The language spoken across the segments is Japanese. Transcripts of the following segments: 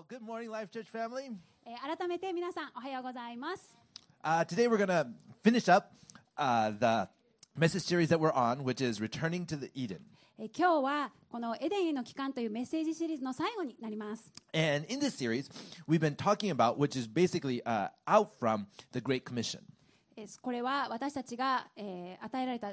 Well, good morning, Life Church family. えー改めて皆さんおはようございます。 Uh, today we're going to finish up uh, the message series that we're on, which is Returning to the Eden. えー今日はこのエデンへの帰還というメッセージシリーズの最後になります。 And in this series, we've been talking about, which is basically uh, out from the Great Commission. えーこれは私たちが、えー与えられた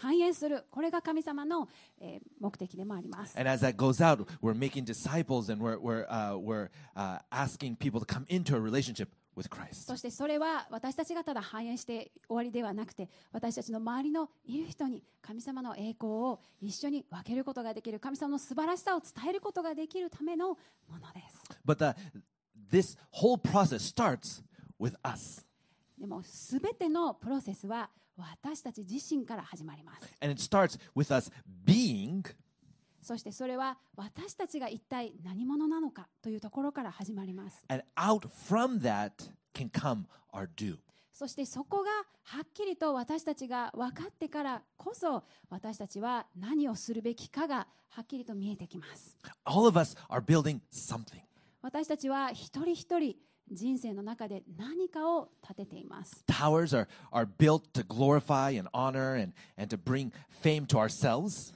繁栄するこれが神様の、え、目的でもあります。そしてそれは私たちがただ反映して終わりではなくて私たちの周りのいる人に神様の栄光を一緒に分けることができる神様の素晴らしさを伝えることができるためのものです。But this whole process starts with us. でも全てのプロセスは私たち自身から始まります。And it starts with us being そしてそれは私たちが一体何者なのかというところから始まります。and out from that can come our due. そしてそこがはっきりと私たちが分かってからこそ私たちは何をするべきかがはっきりと見えてきます。All of us are building something. 私たちは一人一人人生の中で何かを立てています。Towers are, are built to glorify and honor and, and to bring fame to ourselves.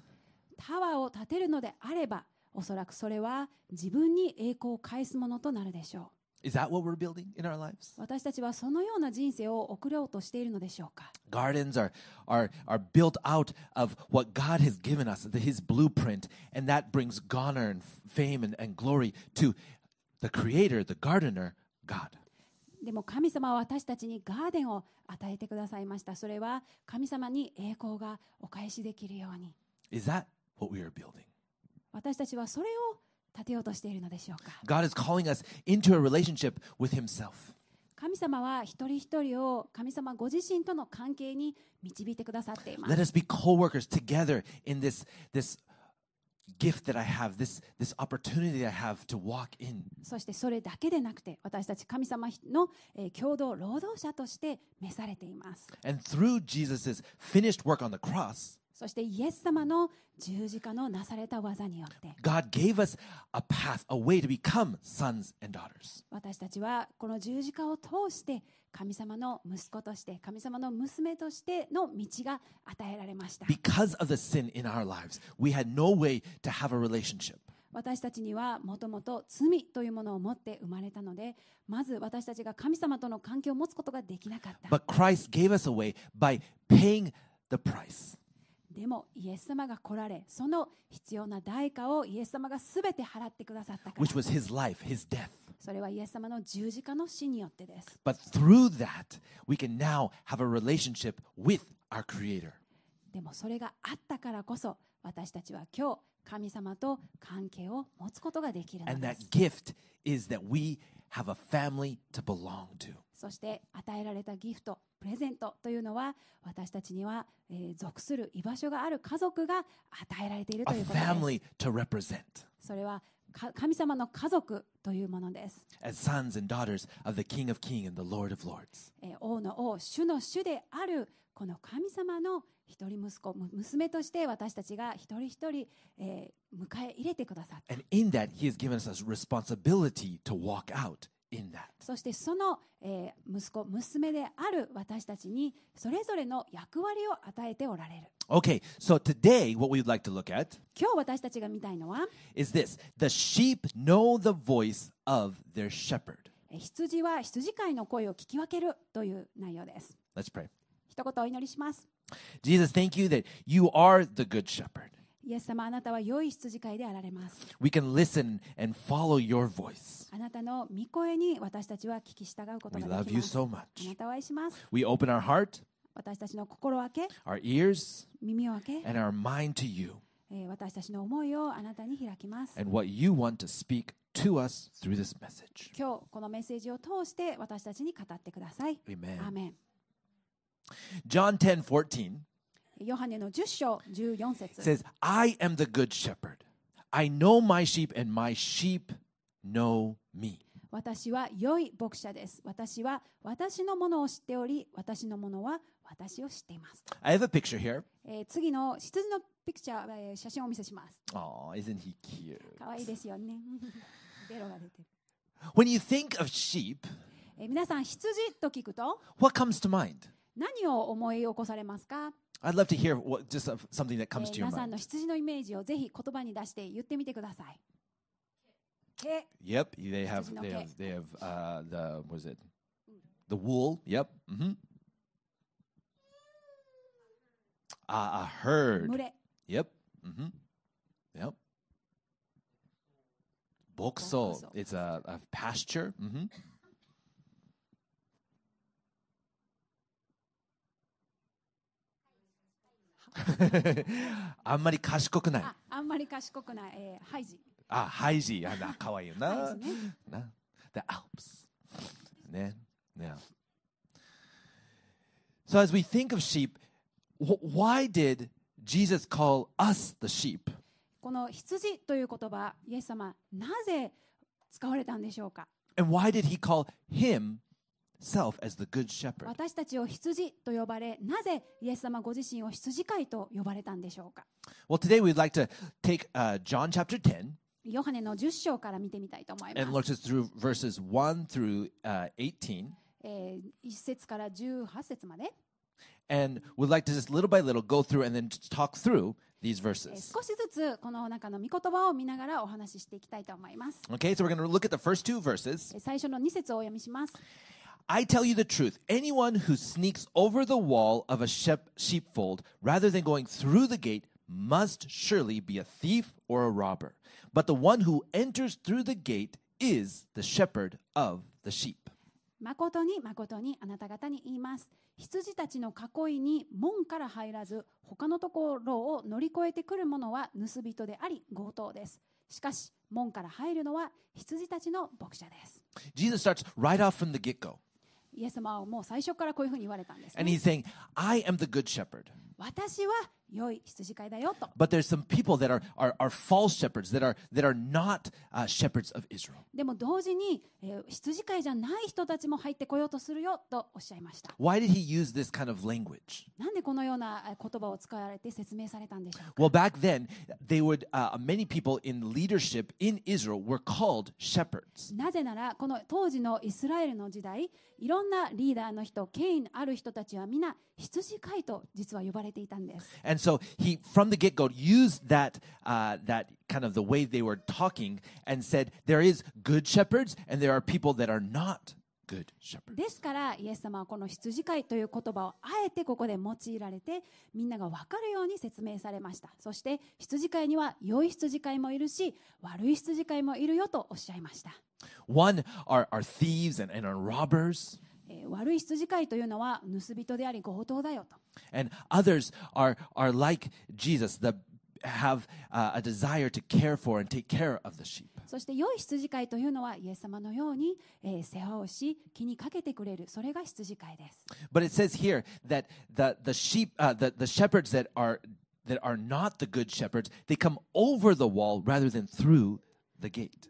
タワーを建てるのであればおそらくそれは自分に栄光を返すものとなるでしょう。Is that what we're building in our lives? 私たちはそのような人生を送ろうとしているのでしょうか Gardens are, are, are built out of what God has given us, His blueprint, and that brings honor and fame and, and glory to the Creator, the gardener, God. でも神様は私たちにガーデンを与えてくださいました。それは神様に栄光がお返しできるように。Is that what we are building? 私たちはそれを立てようとしているのでしょうか God is calling us into a relationship with Himself. 神様は一人一人を神様ご自身との関係に導いてくださっていま Let す。us be co-workers together in this this gift that I have, this this opportunity I have to walk in. そしてそれだけでなくて私たち神様のえー共同労働者として召されています。 And through Jesus' finished work on the cross, そしてイエス様の十字架のなされた技によって God gave us a path, a way to become sons and daughters. 私たちはこの十字架を通して神様の息子として神様の娘としての道が与えられました Because of the sin in our lives, we had no way to have a relationship. 私たちにはもともと罪というものを持って生まれたのでまず私たちが神様との関係を持つことができなかった But Christ gave us a way by paying the price. でもイエス様が来られその必要な代価をイエス様がすべて払ってくださったから。Which was his life, his それはイエス様の十字架の死によってです。でもそれがあったからこそ私たちは今日神様と関係を持つことができる。そして与えられたギフト、プレゼントというのは私たちには、えー、属する居場所がある家族が与えられているということです。それは神様の家族というものです。え王の王、主の主であるこの神様の一人息子、娘として私たちが一人一人、えー、迎え入れてくださった。そしてその、えー息子娘である私たちにそれぞれの役割を与えておられる Okay, so today, what we'd like to look at 今日私たちが見たいのは is this The sheep know the voice of their shepherd. えー羊は羊飼いの声を聞き分けるという内容です Let's pray. 一言お祈りします Jesus, thank you that you are the good shepherd. イエス様あなたは良い羊飼いであられます We can listen and follow your voice. あなたの御声に私たちは聞き従うこと We が love でき you ます so あ much. なたを愛します We open our heart, 私たちの心を開け our ears, 耳を開け、and our mind to you えー私たちの思いをあなたに開きます and what you want to speak to us through this message. 今日このメッセージを通して私たちに語ってください。Amen. アーメン John 10 14ヨハネの10章14節 says, I am the good shepherd. I know my sheep, and my sheep know me. 私は良い牧者です。私は私のものを知っており、私のものは私を知っています。I have a picture here. えー次の羊のピクチャー、えー写真をお見せします。Oh, isn't he cute? 可愛いですよね。ベロが出てる。When you think of sheep, えー皆さん、羊と聞くと what comes to mind? 何を思い起こされますか、I'd love to hear what, just of something that え comes ー to your 皆さんの mind. 羊のイメージをぜひ言葉に出して言ってみてください。毛 Yep, they have羊の they 毛。 have they have uh, the what is it? The wool. Yep. hmm Uh, a herd. 群れ、 Yep. hmm Yep. Bokso. Bokso. It's a, a pasture. hmm あんまり賢くない。ああんまり賢くない、えーハイジ。あ、ハイジ。あ、な、かわいいよな。ハイジね。な。The Alps. ね。Yeah. So as we think of sheep, wh- why did Jesus call us the sheep? この羊という言葉、イエス様、なぜ使われたんでしょうか And why did he call 私たちを羊と呼ばれ、なぜイエス様ご自身を羊飼いと呼ばれたんでしょうか？Well, today we'd、like to take, uh, John chapter 10. ヨハネの10章から見てみたいと思います。え1節から18節まで。Like、little little 少しずつこの中の御言葉を見ながらお話ししていきたいと思います。Okay, so、最初の2節をお読みします。I tell you the truth. Anyone who sneaks over the wall of a shep- sheepfold rather than going through the gate must surely be a thief or a robber. But the one who enters through the gate is the shepherd of the sheep. 誠に誠にあなた方に言います。羊たちの囲いに門から入らず、他のところを乗り越えてくる者は盗人であり強盗です。しかし、門から入るのは羊たちの牧者です。 Jesus starts right off from the get go. イエス様はもう最初からこういうふうに言われたんです、And ね he's。saying, I am the good shepherd. 私は良い羊飼いだよと。But there's some people that are, are, are false shepherds, that are, that are not uh, shepherds of Israel. でも同時に、えー羊飼いじゃない人たちも入ってこようとするよとおっしゃいました。Why did he use this kind of language? なんでこのようなえー言葉を使われて説明されたんでしょうか Well, back then, they would, uh, many people in leadership in Israel were called shepherds. なぜならこの当時のイスラエルの時代いろんなリーダーの人権威ある人たちは皆羊飼いと実は呼ばれていたんです And so he, from the get go, used that, uh, that kind of the way they were talking and said, there is good shepherds and there are people that are not good shepherds. ですからイエス様はこの羊飼いという言葉をあえてここで用いられてみんなが分かるように説明されましたそして羊飼いには良い羊飼いもいるし悪い羊飼いもいるよとおっしゃいました、One are, are thieves and, and are robbers, えー悪い羊飼いというのは盗人であり強盗だよと and others are, are like Jesus, that have uh, a desire to care for and take care of the sheep. そして良い羊飼いというのはイエス様のように、えー世話をし気にかけてくれるそれが羊飼いです But it says here that the, the sheep, uh, the, the shepherds that are, that are not the good shepherds, they come over the wall rather than through the.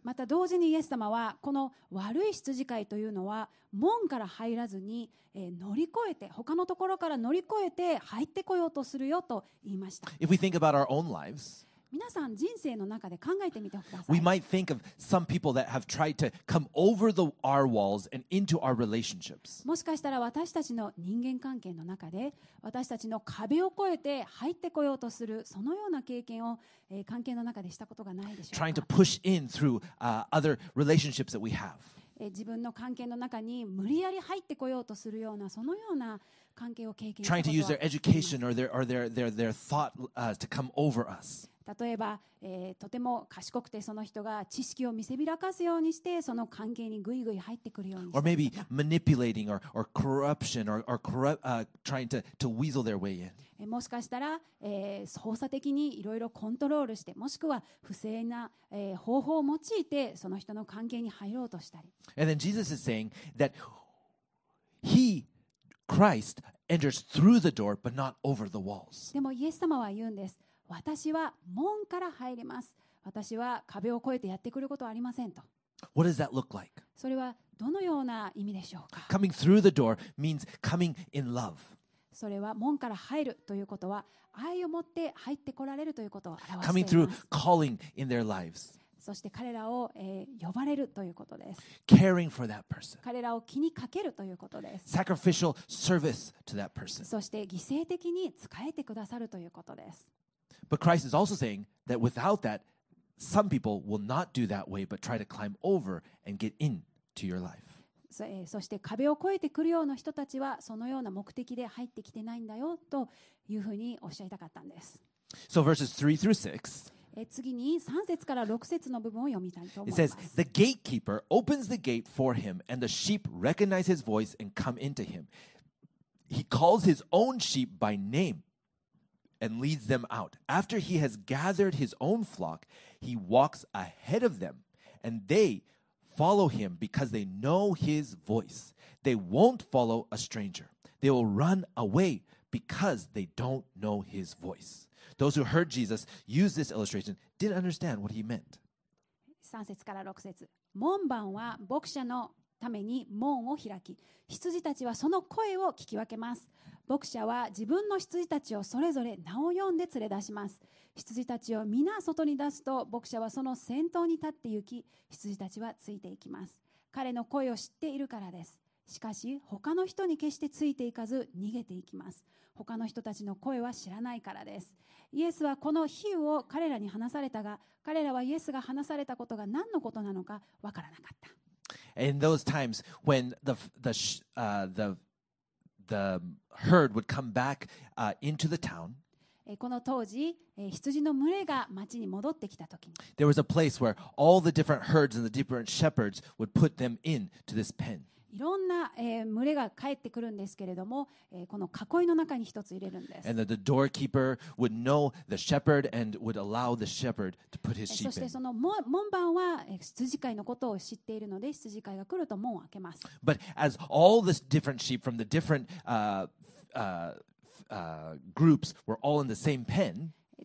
また同時にイエス様はこの悪い羊飼いというのは門から入らずに、えー乗り越えて他のところから乗り越えて入ってこようとするよと言いました。If we think about our own lives, 皆さん人生の中で考えてみてくださ we い might think of some people that have tried to come over the, our walls and into our relationships. もしかしたら私たちの人間関係の中で私たちの壁を越えて入ってこようとするそのような経験を、えー関係の中でしたことがないでしょう trying to か push in through uh, other relationships that we have. えー自分の関係の中に無理やり入ってこようとするようなそのような関係を経験した Trying こ to と use は their education or their, or their, their, their thought uh, to come over us. 例えば、えーとても賢くてその人が知識を見せびらかすようにしてその関係にぐいぐい入ってくるようにし Or maybe manipulating or, or corruption or, or corrupt, uh, trying to, to weasel their way in. えーもしかしたら、えー操作的にいろいろコントロールしてもしくは不正な、えー方法を用いてその人の関係に入ろうとしたり And then Jesus is saying that he, Christ, enters through the door but not over the walls. でもイエス様は言うんです私は門から入ります。私は壁を越えてやってくることはありませんと。What does that look like? それはどのような意味でしょうか？Coming through the door means coming in love. それは門から入るということは愛を持って入ってこられるということを表 Coming してい through ます。Calling in their lives, そして彼らを、えー呼ばれるということです。Caring for that person, 彼らを気にかけるということです。Sacrificial service to that person. そして犠牲的に仕えてくださるということです But Christ is also saying that without that, some people will not do that way but try to climb over and get into your life. そ,、えーそして壁を越えてくるような人たちはそのような目的で入ってきてないんだよというふうにおっしゃりたかったんです、 So verses 3 through 6, えー次に3節から6節の部分を読みたいと思 it いま says, す The gatekeeper opens the gate for him, and the sheep recognize his voice and come into him. He calls his own sheep by name and leads them out. After he has gathered his own flock, he walks ahead of them, and they follow him because they know his voice. They won't follow a stranger. They will run away because they don't know his voice. Those who heard Jesus use this illustration didn't understand what he meant. 3節から6節門番は牧者のために門を開き羊たちはその声を聞き分けます 牧者は自分の羊たちをそれぞれ名を呼んで連れ出します。羊たちを皆外に出すと牧者はその先頭に立って行き羊たちはついていきます。彼の声を知っているからです。しかし他の人に決してついていかず逃げていきます。他の人たちの声は知らないからです。イエスはこの比喩を彼らに話されたが彼らはイエスが話されたことが何のことなのかわからなかった。In those times when the the uh, the the herd would come back uh, into the town, えーこの当時、えー羊の群れが町に戻ってきた時に there was a place where all the different herds and the different shepherds would put them into this pen. いろんな、えー、群れが帰ってくるんですけれども、えー、この囲いの中に一つ入れるんです。そしてその門番は羊飼いのことを知っているので、羊飼いが来ると門を開けます。But as all the different sheep あ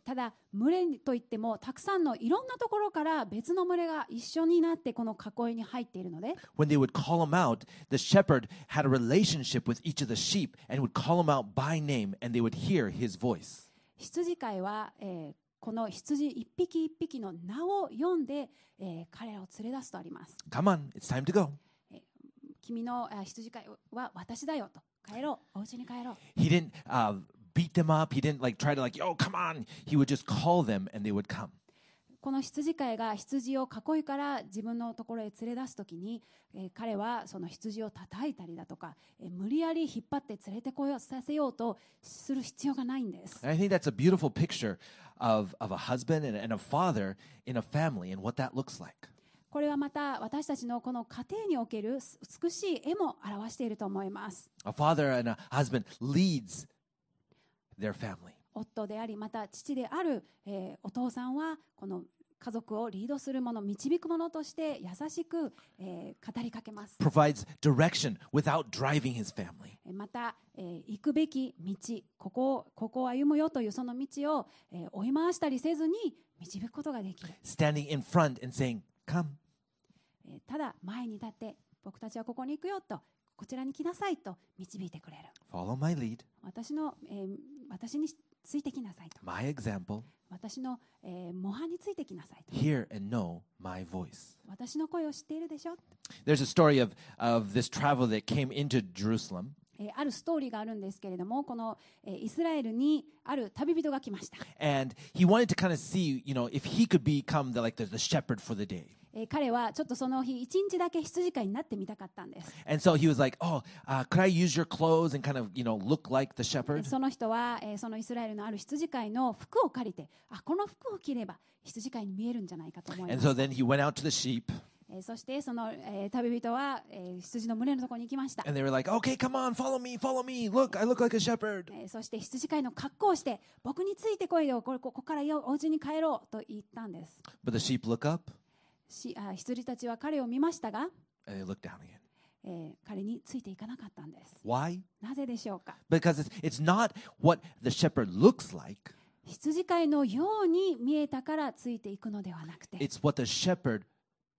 ただ群れといってもたくさんのいろんなところから別の群れが一緒になってこの囲いに入っているので when they would call him out, the shepherd had a relationship with each of the sheep and would call him out by name and they would hear his voice. 羊飼いは、えーこの羊一匹一匹の名を読んで、えー彼らを連れ出すとあります。Come on, it's time to go. 君のあ羊飼いは私だよと帰ろうお家に帰ろう He didn't uh, beat them up. He didn't like try to like, yo, come on. He would just call them and they would come. この羊飼いが羊を囲いから自分のところへ連れ出す時に、えー彼はその羊を叩いたりだとか、えー無理やり引っ張って連れてこようさせようとする必要がないんです I think that's a beautiful picture of, of a husband and, and a father in a family and what that looks like. これはまた私たちのこの家庭における美しい絵も表していると思います A father and a husband leads their family. 夫でありまた父である、えーお父さんはこの家族をリードするもの導くものとして優しく、えー語りかけます Provides direction without driving his family. えーまた、えー行くべき道ここをここを歩むよというその道を、えー追い回したりせずに導くことができる、Standing in front and saying, Come. えーただ前に立って僕たちはここに行くよとこちらに来なさいと導いてくれる Follow my lead, 私の、えー私についてきなさいと my example. 私の、えー模範についてきなさいと Hear and know my voice. 私の声を知っているでしょ There's a story of, of this travel that came into Jerusalem. えーあるストーリーがあるんですけれどもこの、えーイスラエルにある旅人が来ました、And he wanted to kind of see, you know, if he could become the, like the, the shepherd for the day. 彼はちょっとその日、一日だけ羊飼いになってみたかったんです。So、その人は、え、そのイスラエルのある羊飼いの服を借りて、あこの服を着れば羊飼いに見えるんじゃないかと思います。え、そしてその、え、旅人は、え、羊の群れのところに行きました。え、そして羊飼いの格好をして、僕についてこいよ、ここ,こからお家に帰ろうと言ったんです。しあ羊たちは彼を見ましたが、and they look down again. えー彼についていかなかったんです Why? なぜでしょうか Because it's, it's not what the shepherd looks like, 羊飼いのように見えたからついていくのではなくて it's what the shepherd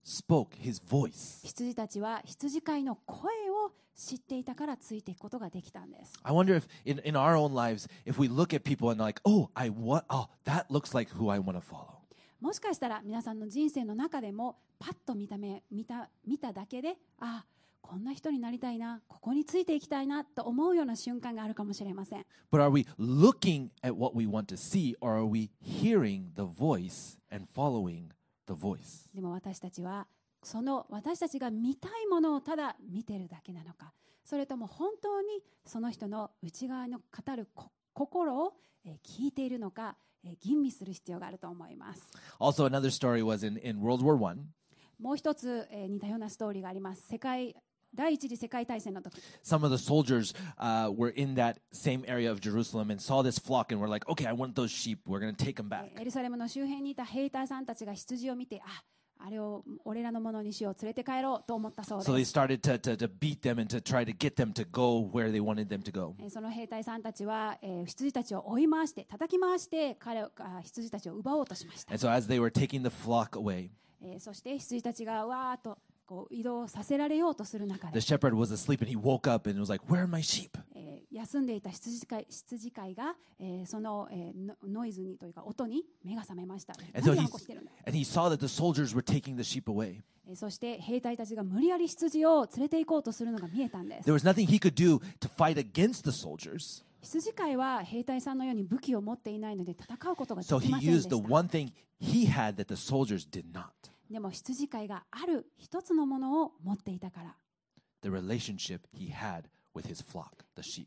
spoke, his voice. 羊たちは羊飼いの声を知っていたからついていくことができたんです I wonder if in, in our own lives, if we look at people and like, oh, I what oh, that looks like who I want to follow. もしかしたら皆さんの人生の中でもパッと見た目見た見ただけであこんな人になりたいなここについていきたいなと思うような瞬間があるかもしれません But are we looking at what we want to see or are we hearing the voice and following the voice? でも私たちはその私たちが見たいものをただ見てるだけなのかそれとも本当にその人の内側の語るこ心をえー聞いているのかえー吟味する必要があると思います Also, another story was in, in World War One. もう一つ、えー似たようなストーリーがあります世界第一次世界大戦の時 Some of the soldiers uh, were in that same area of Jerusalem and saw this flock and were like, okay, I want those sheep. We're going to take them え back. ーエルサレムの周辺にいた兵隊さんたちが羊を見てああれを俺らのものにしよう連れて帰ろうと思ったそう So で they す started to, to, to beat them and to try to get them to go where they wanted them to go. えーその兵隊さんたちは、えー羊たちを追い回して叩き回して彼をあ羊たちを奪おうとしました And so as they were taking the flock away, えーそして羊たちがわーっとこう移動させられようとする中で、休んでいた羊飼い,羊飼いが、えー、その,、えー、ノイズにというか音に目が覚めました。そして兵隊たちが無理やり羊を連れて行こうとするのが見えたんです。羊飼いは兵隊さんのように武器を持っていないので戦うことが。でも羊飼いがある一つのものを持っていたから、the relationship he had with his flock, the sheep.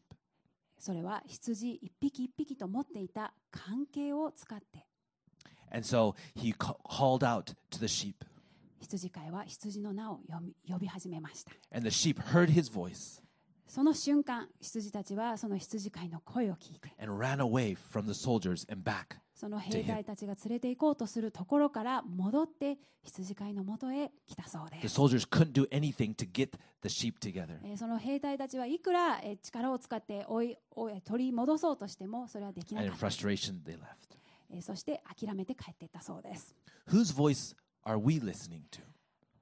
それは羊一匹一匹と持っていた関係を使って、And so he ca- called out to the sheep, 羊飼いは羊の名を呼び呼び始めました。and the sheep heard his voice その瞬間、羊たちはその羊飼いの声を聞いて、and ran away from the soldiers and back. その兵隊たちが連れて行こうとするところから戻って羊飼いのもへ来たそうです。その兵隊たちはいくら力を使って追い取り戻そうとしてもそれはできなか。そして諦めて帰ってたそうです。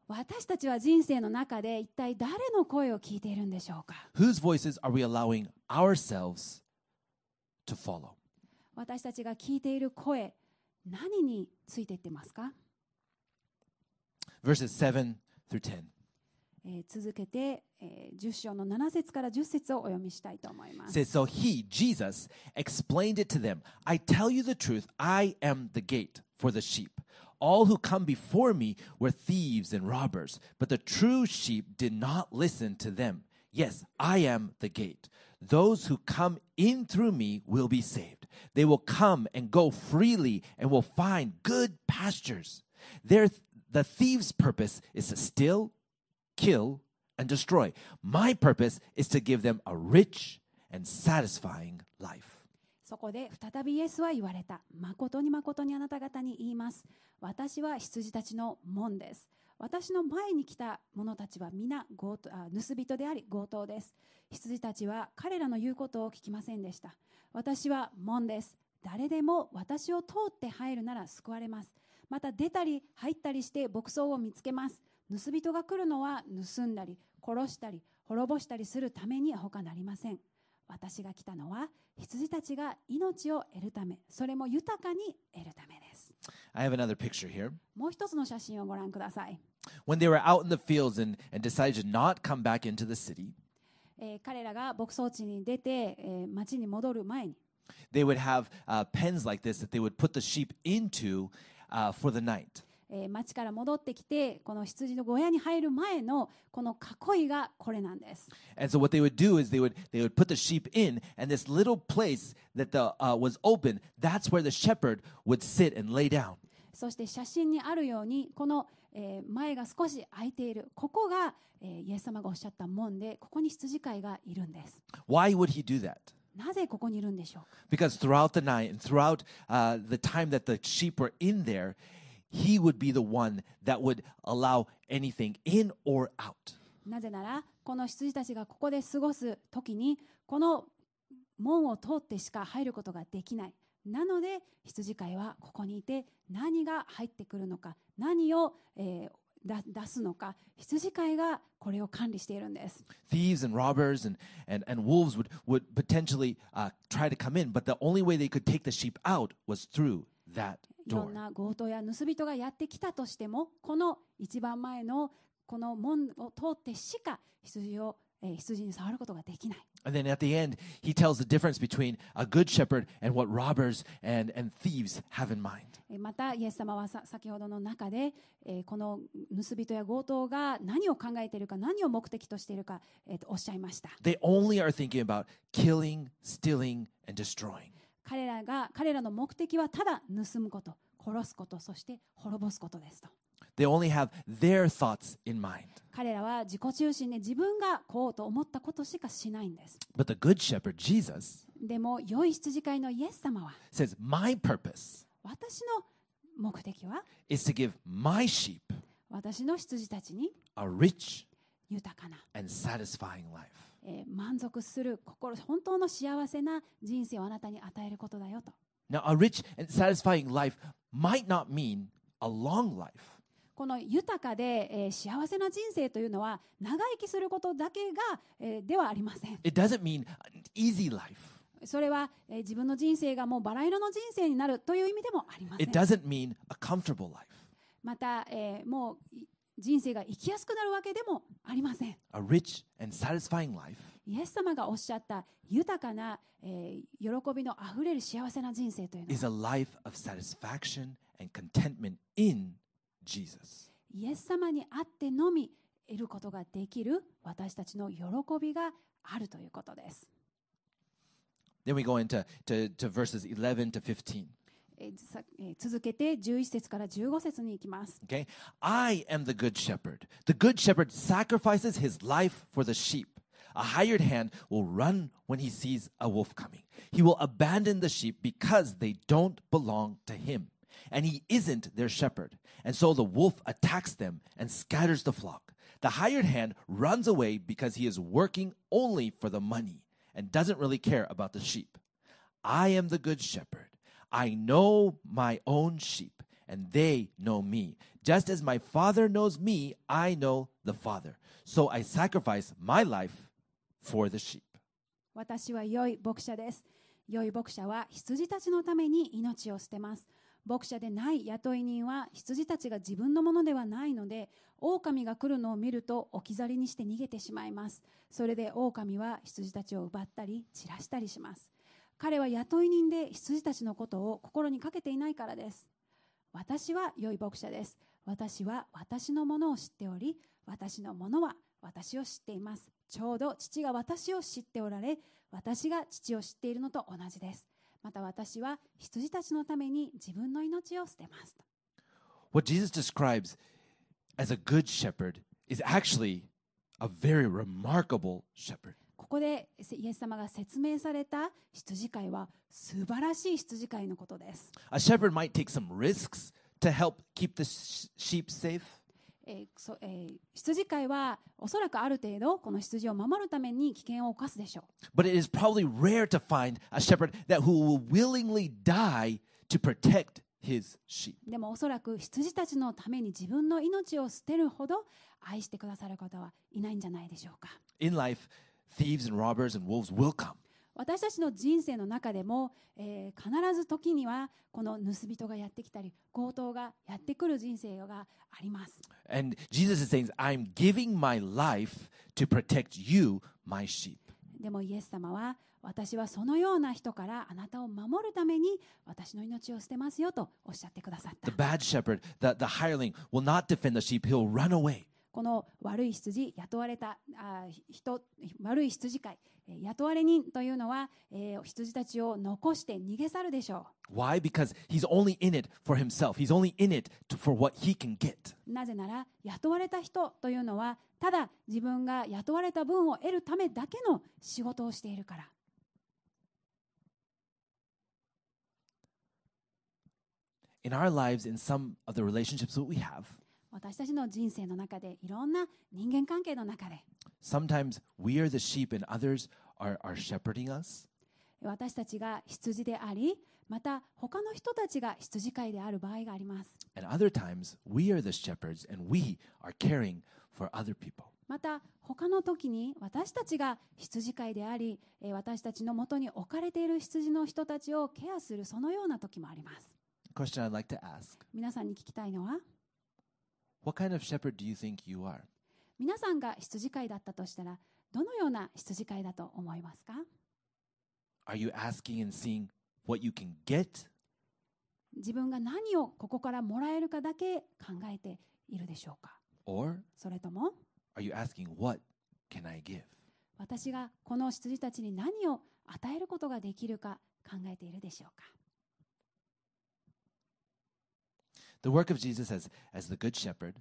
私たちは人生の中で一体誰の声を聞いているんでしょうか？私たちが聞いている声、何についていってますか、 Verses 7 through 10. えー続けて、えー10章の7節から10節をお読みしたいと思います。 says, So he, Jesus, explained it to them I tell you the truth, I am the gate for the sheep. All who come before me were thieves and robbers, but the true sheep did not listen to them. Yes, I am the gate. Those who come in through me will be saved. They will come and go freely and will find good pastures. Their, the thief's purpose is to steal, kill, and destroy. My purpose is to give them a rich and satisfying life. そこで再びイエスは言われた。誠に誠にあなた方に言います。私は羊たちの門です。 私の前に来た者たちは皆強盗あ盗人であり強盗です。羊たちは彼らの言うことを聞きませんでした。私は門です。誰でも私を通って入るなら救われます。また出たり入ったりして牧草を見つけます。盗人が来るのは盗んだり殺したり滅ぼしたりするために他なりません。私が来たのは羊たちが命を得るためそれも豊かに得るためです I have another picture here. もう一つの写真をご覧ください、When they were out in the fields and, and decided to not come back into the city, えー彼らが牧草地に出て、えー町に戻る前に they would have uh, pens like this that they would put the sheep into uh, for the night. えー町から戻ってきてこの羊の小屋に入る前のこの囲いがこれなんです。 And so what they would do is they would they would put the sheep in, and this little place that the uh, was open. That's where the shepherd would sit and lay down. そして写真にあるようにこの、 えー前が少し開いているここが、えーイエス様がおっしゃった門でここに羊飼いがいるんです Why would he do that? なぜここにいるんでしょうか Because throughout the night and throughout uh, the time that the sheep were in there, he would be the one that would allow anything in or out. なぜならこの羊たちがここで過ごす時にこの門を通ってしか入ることができないなので羊飼いはここにいて何が入ってくるのか何を、えーだ出すのか羊飼いがこれを管理しているんです Thieves and robbers and, and, and wolves would, would potentially uh, try to come in, but the only way they could take the sheep out was through that いろ door. んな強盗や盗人がやってきたとしてもこの一番前のこの門を通ってしか羊を、えー羊に触ることができない And then at the end, he tells the difference between a good shepherd and what robbers and, and thieves have in mind. えーまたイエス様はさ先ほどの中で、えーこの盗人や強盗が何を考えているか何を目的としているか、えーとおっしゃいました They only are thinking about killing, stealing, and destroying. 彼らが彼らの目的はただ盗むこと殺すことそして滅ぼすことですと They only have their thoughts in mind. 彼らは自己中心で自分がこうと思ったことしかしないんです But the good shepherd, Jesus, でも良い羊飼いのイエス様は says, My purpose 私の目的は is to give my sheep 私の羊たちに a rich 豊かな、and satisfying life. えー満足する心本当の幸せな人生をあなたに与えることだよと Now, a rich and satisfying life might not mean a long life. この豊かで、えー幸せな人生というのは長生きすることだけが、えーではありません。It doesn't mean an easy life. それは、えー自分の人生がもうバラ色の人生になるという意味でもありませ It ん doesn't mean a comfortable life. また、えーもうい人生が生きやすくなるわけでもありません。A rich and satisfying life. イエス様がおっしゃった豊かな、えー喜びのあふれる幸せな人生というの is は a life of satisfaction and contentment in Jesus. イエス様にあってのみ得ることができる私たちの喜びがあるということです。 Then we go into to, to verses 11 to 15. えーさえー続けて11節から15節に行きます。 Okay? I am the good shepherd. The good shepherd sacrifices his life for the sheep. A hired hand will run when he sees a wolf coming. He will abandon the sheep because they don't belong to him. And he isn't their shepherd. And so the wolf attacks them and scatters the flock. The hired hand runs away because he is working only for the money and doesn't really care about the sheep. I am the good shepherd. I know my own sheep, and they know me. Just as my Father knows me, I know the Father. So I sacrifice my life for the sheep. 私は良い牧者です。良い牧者は羊たちのために命を捨てます。 牧者でない雇い人は羊たちが自分のものではないので、狼が来るのを見ると置き去りにして逃げてしまいます。それで狼は羊たちを奪ったり散らしたりします。彼は雇い人で羊たちのことを心にかけていないからです。私は良い牧者です。私は私のものを知っており、私のものは私を知っています。ちょうど父が私を知っておられ、私が父を知っているのと同じです。また私は羊たちのために自分の命を捨てます。What Jesus describes as a good shepherd is actually a very remarkable shepherd. ここでイエス様が説明された羊飼いは素晴らしい羊飼いのことです。A shepherd might take some risks to help keep the sh- sheep safe. えーそえー、羊飼いはおそらくある程度この羊を守るために危険を犯すでしょう。でもおそらく羊たちのために自分の命を捨てるほど愛してくださる方はいないんじゃないでしょうか。私たちの人生の中でも、えー必ず時にはこの盗人がやってきたり強盗がやってくる人生があります。And Jesus is saying, I'm giving my life to protect you, my sheep. でもイエス様は私はそのような人からあなたを守るために私の命を捨てますよとおっしゃってくださった The bad shepherd, the, the hireling, will not defend the sheep, he'll run away. この悪い羊雇われたあ人悪い羊飼いえー雇われ人というのは、えー羊たちを残して逃げ去るでしょ Why? Because he's only in it for himself. He's only in it for what he can get. うなぜなら雇われた人というのはただ自分が雇われた分を得るためだけの仕事をしているから In our lives, in some of the relationships that we have, 私たちの人生の中でいろんな人間関係の中で。Sometimes we are the sheep and others are, are shepherding us. 私たちが羊でありまた他の人たちが羊飼いである場合があります。And other times we are the shepherds and we are caring for other people. また他の時に私たちが羊飼いであり私たちのもとに置かれている羊の人たちをケアするそのような時もあります。皆さんに聞きたいのは？What kind of shepherd do you think you are? 皆さんが羊飼いだったとしたらどのような羊飼いだと思いますか Are you asking and seeing what you can get? 自分が何をここからもらえるかだけ考えているでしょうか Or それとも are you asking, What can I give? 私がこの羊たちに何を与えることができるか考えているでしょうか The work of Jesus as, as the Good Shepherd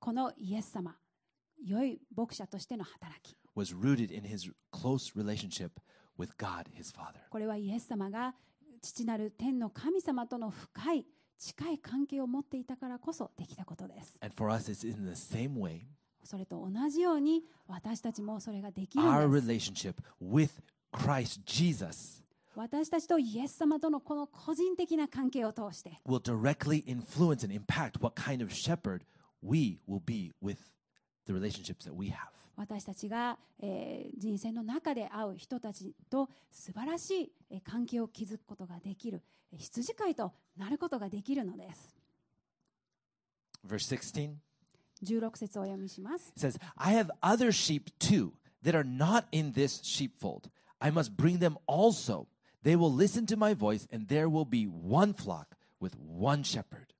このイエス様良い牧者としての働き was rooted in his close relationship with God, his Father. これはイエス様が父なる天の神様との深い近い関係を持っていたからこそできたことです And for us, it's in the same way それと同じように私たちもそれができる our んです relationship with Christ Jesus 私たちとイエス様とのこの個人的な関係を通して will directly influence and impact what kind of shepherd we will be with the relationships that we have. 私たちが、えー人生の中で会う人たちと素晴らしいえー関係を築くことができるえー羊飼いとなることができるのです Verse 16 16節をお読みします says, I have other sheep too that are not in this sheepfold. I must bring them also. They will listen to my voice, and there will be one flock with one shepherd.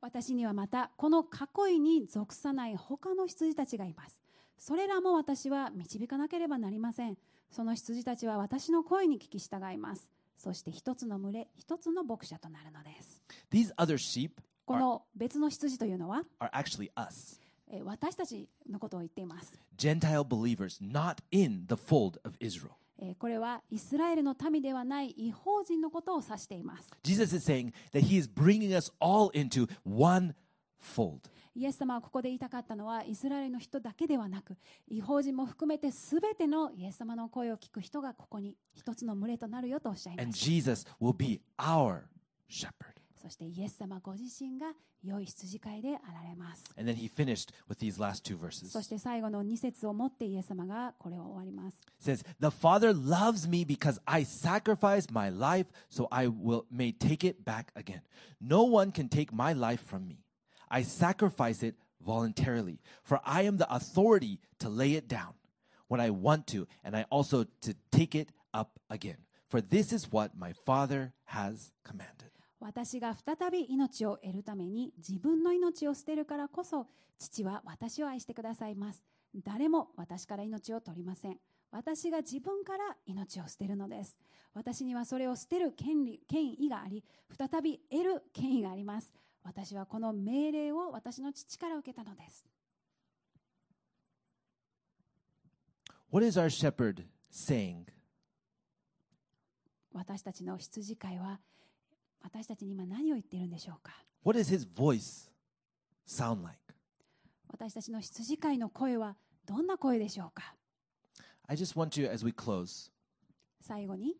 私にはまたこの囲いに属さない他の羊たちがいますそれらも私は導かなければなりませんその羊たちは私の声に聞き従いますそして一つの群れ一つの牧者となるのです These other sheep この別の羊というのは are actually us, えー私たちのことを言っています Gentile believers not in the fold of Israel. えーこれはイスラエルの民ではない違法人のことを指しています Jesus is saying that he is bringing us all into one fold. イエス様はここで言いたかったのはイスラエルの人だけではなく違法人も含めて全てのイエス様の声を聞く人がここに一つの群れとなるよとおっしゃいま And した Jesus will be our shepherd. そしてイエス様ご自身が良い羊飼いであられます And then he finished with these last two そ verses. して最後の2節をもってイエス様がこれを終わります says, The Father loves me because I sacrifice my life so I will may take it back again. No one can take my life from me. I sacrifice it voluntarily, for I am the authority to lay it down when I want to, and I also to take it up again. For this is what my Father has commanded. 私が再び命を得るために自分の命を捨てるからこそ父は私を愛してくださいます。誰も私から命を取りません。私が自分から命を捨てるのです。私にはそれを捨てる権利権威があり再び得る権威があります。私はこの命令を私の父から受けたのです。What is our shepherd saying? 私たちの羊飼いは私たちに今何を言っているんでしょうか What does his voice sound like? 私たちの羊飼いの声はどんな声でしょうか I just want you, as we close, 最後に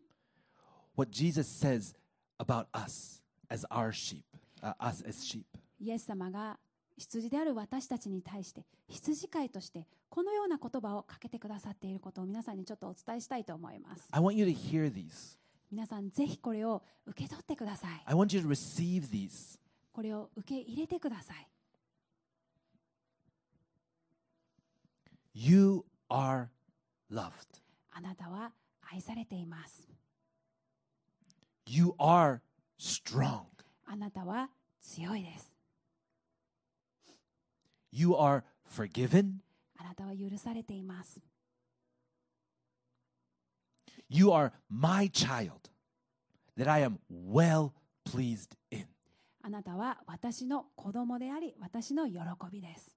what Jesus says about us as our sheep, uh, us as sheep. イエス様が羊である私たちに対して羊飼いとしてこのような言葉をかけてくださっていることを皆さんにちょっとお伝えしたいと思います I want you to hear these. 皆さんぜひこれを受け取ってください I want you to receive these. これを受け入れてください You are loved. あなたは愛されています You are strong. あなたは強いです You are forgiven. あなたは許されています You are my child that I am well pleased in. あなたは私の子供であり私の喜びです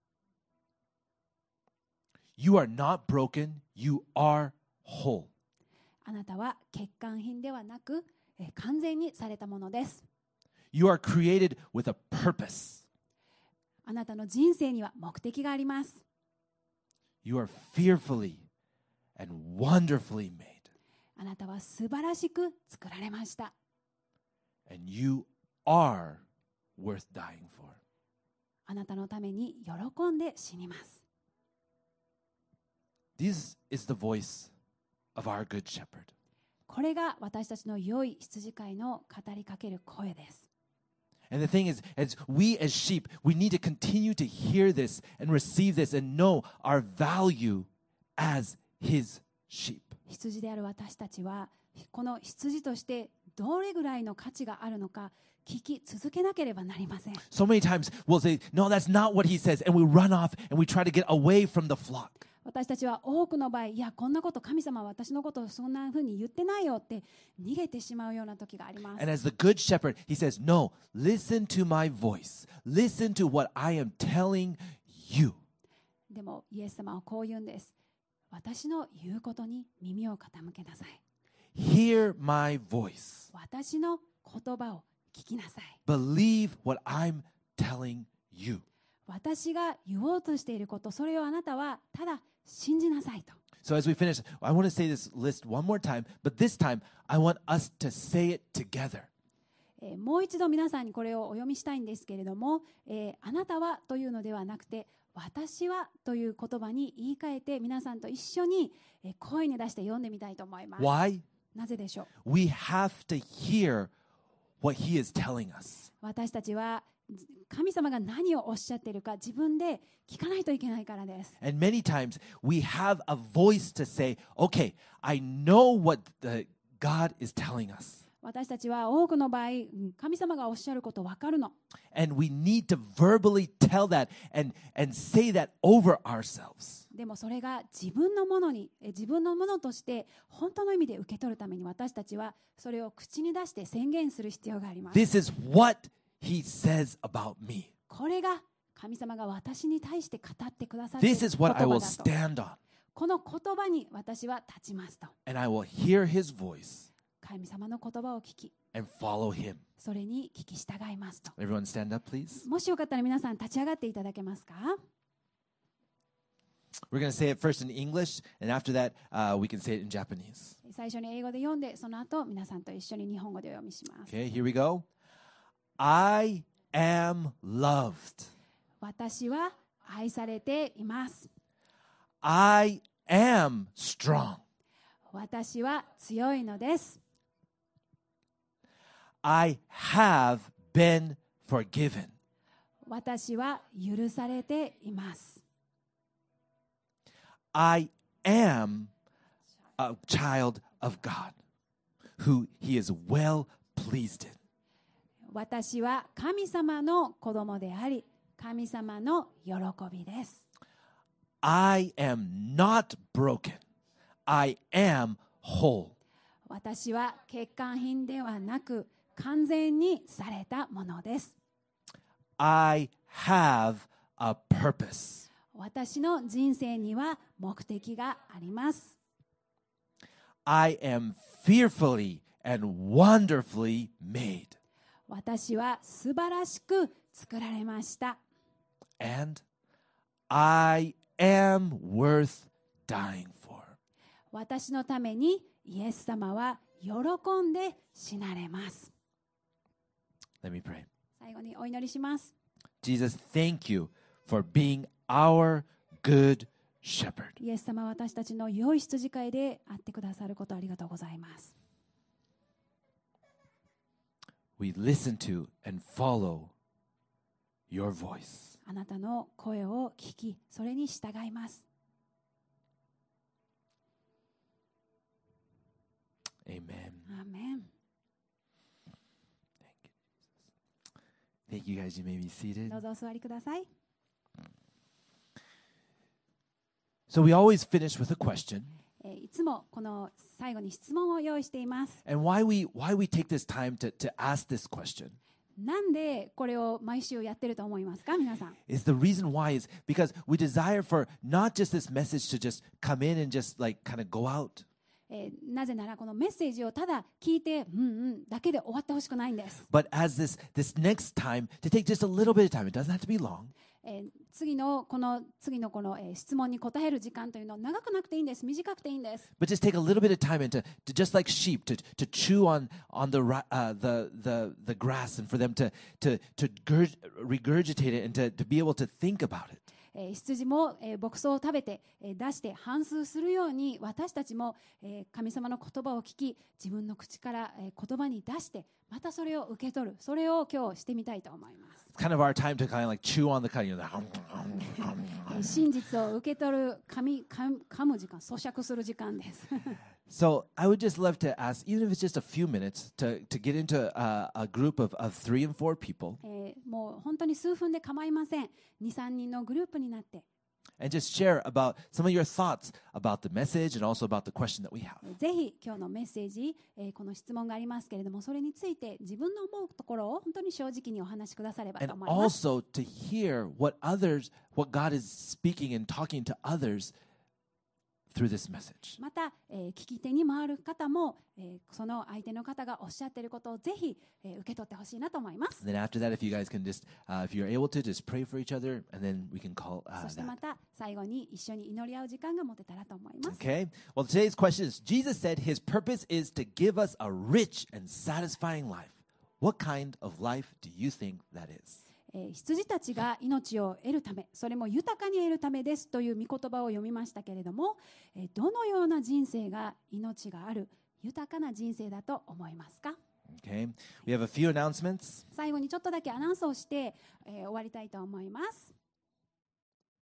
You are not broken. You are whole. あなたは欠陥品ではなくえー完全にされたものです You are created with a purpose. あなたの人生には目的があります You are fearfully and wonderfully made. あなたは素晴らしく作られました And you are worth dying for. あなたのために喜んで死にます This is the voice of our good shepherd. これが私たちの良い羊飼いの語りかける声です And the thing is, as we as sheep, we need to continue to hear this and receive this and know our value as his. 羊である私たちはこの羊としてどれぐらいの価値があるのか聞き続けなければなりません So many times we'll say, No, that's not what he says. And we run off and we try to get away from the flock. 私たちは多くの場合いやこんなこと神様は私のことをそんな風に言ってないよって逃げてしまうような時があります And as the good shepherd, he says, No, listen to my voice. Listen to what I am telling you. でもイエス様はこう言うんです私の言うことに耳を傾けなさい Hear my voice. 私の言葉を聞きなさい Believe what I'm telling you. 私が言おうとしていることそれをあなたはただ信じなさいと So as we finish, I want to say this list one more time, but this time I want us to say it together. えーもう一度皆さんにこれをお読みしたいんですけれども、えーあなたはというのではなくて私はという言葉に言い換えて皆さんと一緒にえー声に出して読んでみたいと思います。Why? なぜでしょう We have to hear what he is telling us. 私たちはじ神様が何をおっしゃっているか自分で聞かないといけないからです。And many times we have a voice to say, okay, I know what the God is telling us. 私たちは多くの場合うん神様がおっしゃること分かるの And we need to verbally tell that and, and say that over ourselves. でもそれが自分のものにえ自分のものとして本当の意味で受け取るために私たちはそれを口に出して宣言する必要があります This is what he says about me. これが神様が私に対して語ってくださってい This る is 言 what I 葉 will stand on. この言葉に私は立ちますと And I will hear his voice 神様の言葉を聞き、それに聞き従いますと。もしよかったら皆さん立ち上がっていただけますか、最初に英語で読んで、その後皆さんと一緒に日本語で読みします。私は愛されています。私は強いのです。I have been forgiven. 私は許されています I am a child of God who he is well pleased in. 私は神様の子供であり神様の喜びです I am not broken. I am whole. 私は欠陥品ではなく完全にされたものです I have a purpose. 私の人生には目的があります I am fearfully and wonderfully made. 私は素晴らしく作られました And I am worth dying for. 私のためにイエス様は喜んで死なれます Let me pray. 最後にお祈りします Jesus, thank you for being our good shepherd. イエス様は私たちの良い羊飼いであってくださることありがとうございます We listen to and follow your voice. あなたの声を聞きそれに従います Amen. アーメン Thank you guys. You may be seated. どうぞお座りください So we always finish with a question. えーいつもこの最後に質問を用意しています And why we why we take this time to, to ask this question なんでこれを毎週やってると思いますか皆さん is the reason why is because we desire for not just this message to just come in and just like kind of go out, えーなぜならこのメッセージをただ聞いてうんうんだけで終わってほしくないんです、but as this this next time to take just a little bit of time. It doesn't have to be long, えー次のこの次のこの、えー質問に答える時間というのは長くなくていいんです短くていいんです but just take a little bit of time and to, to just like sheep to, to chew on on the uh, the the the grass and for them to to to gurg- regurgitate it and to, to be able to think about it. えー羊も、えー牧草を食べて、えー出して反芻するように私たちも、えー神様の言葉を聞き自分の口から、えー言葉に出してまたそれを受け取る。それを今日してみたいと思います、It's kind of our time to kind of like chew on the cud, you know, the- えー真実を受け取る噛み噛む時間咀嚼する時間です So I would just love to ask, even if it's just a few minutes, to, to get into a, a group of, of three and four people えーもう本当に数分で構いません23人のグループになって and just share about some of your thoughts about the message and also about the question that we have. えーぜひ今日のメッセージ、えーこの質問がありますけれどもそれについて自分の思うところを本当に正直にお話しくだされば And と思います also to hear what others, what God is speaking and talking to others through this message. また、えー聞き手に回る方も、えーその相手の方がおっしゃっていることをぜひ、えー受け取ってほしいなと思います。And then after that, if you guys can just, uh, if you're able to, just pray for each other, and then we can call そ uh, してま that. た最後に一緒に祈り合う時間が持てたらと思います。Okay. Well, today's question is: Jesus said His purpose is to give us a rich and satisfying life. What kind of life do you think that is? えー羊たちが命を得るため、それも豊かに得るためですという御言葉を読みましたけれども、えーどのような人生が命がある豊かな人生だと思いますか？Okay. We have a few announcements. 最後にちょっとだけアナウンスをして、えー終わりたいと思います。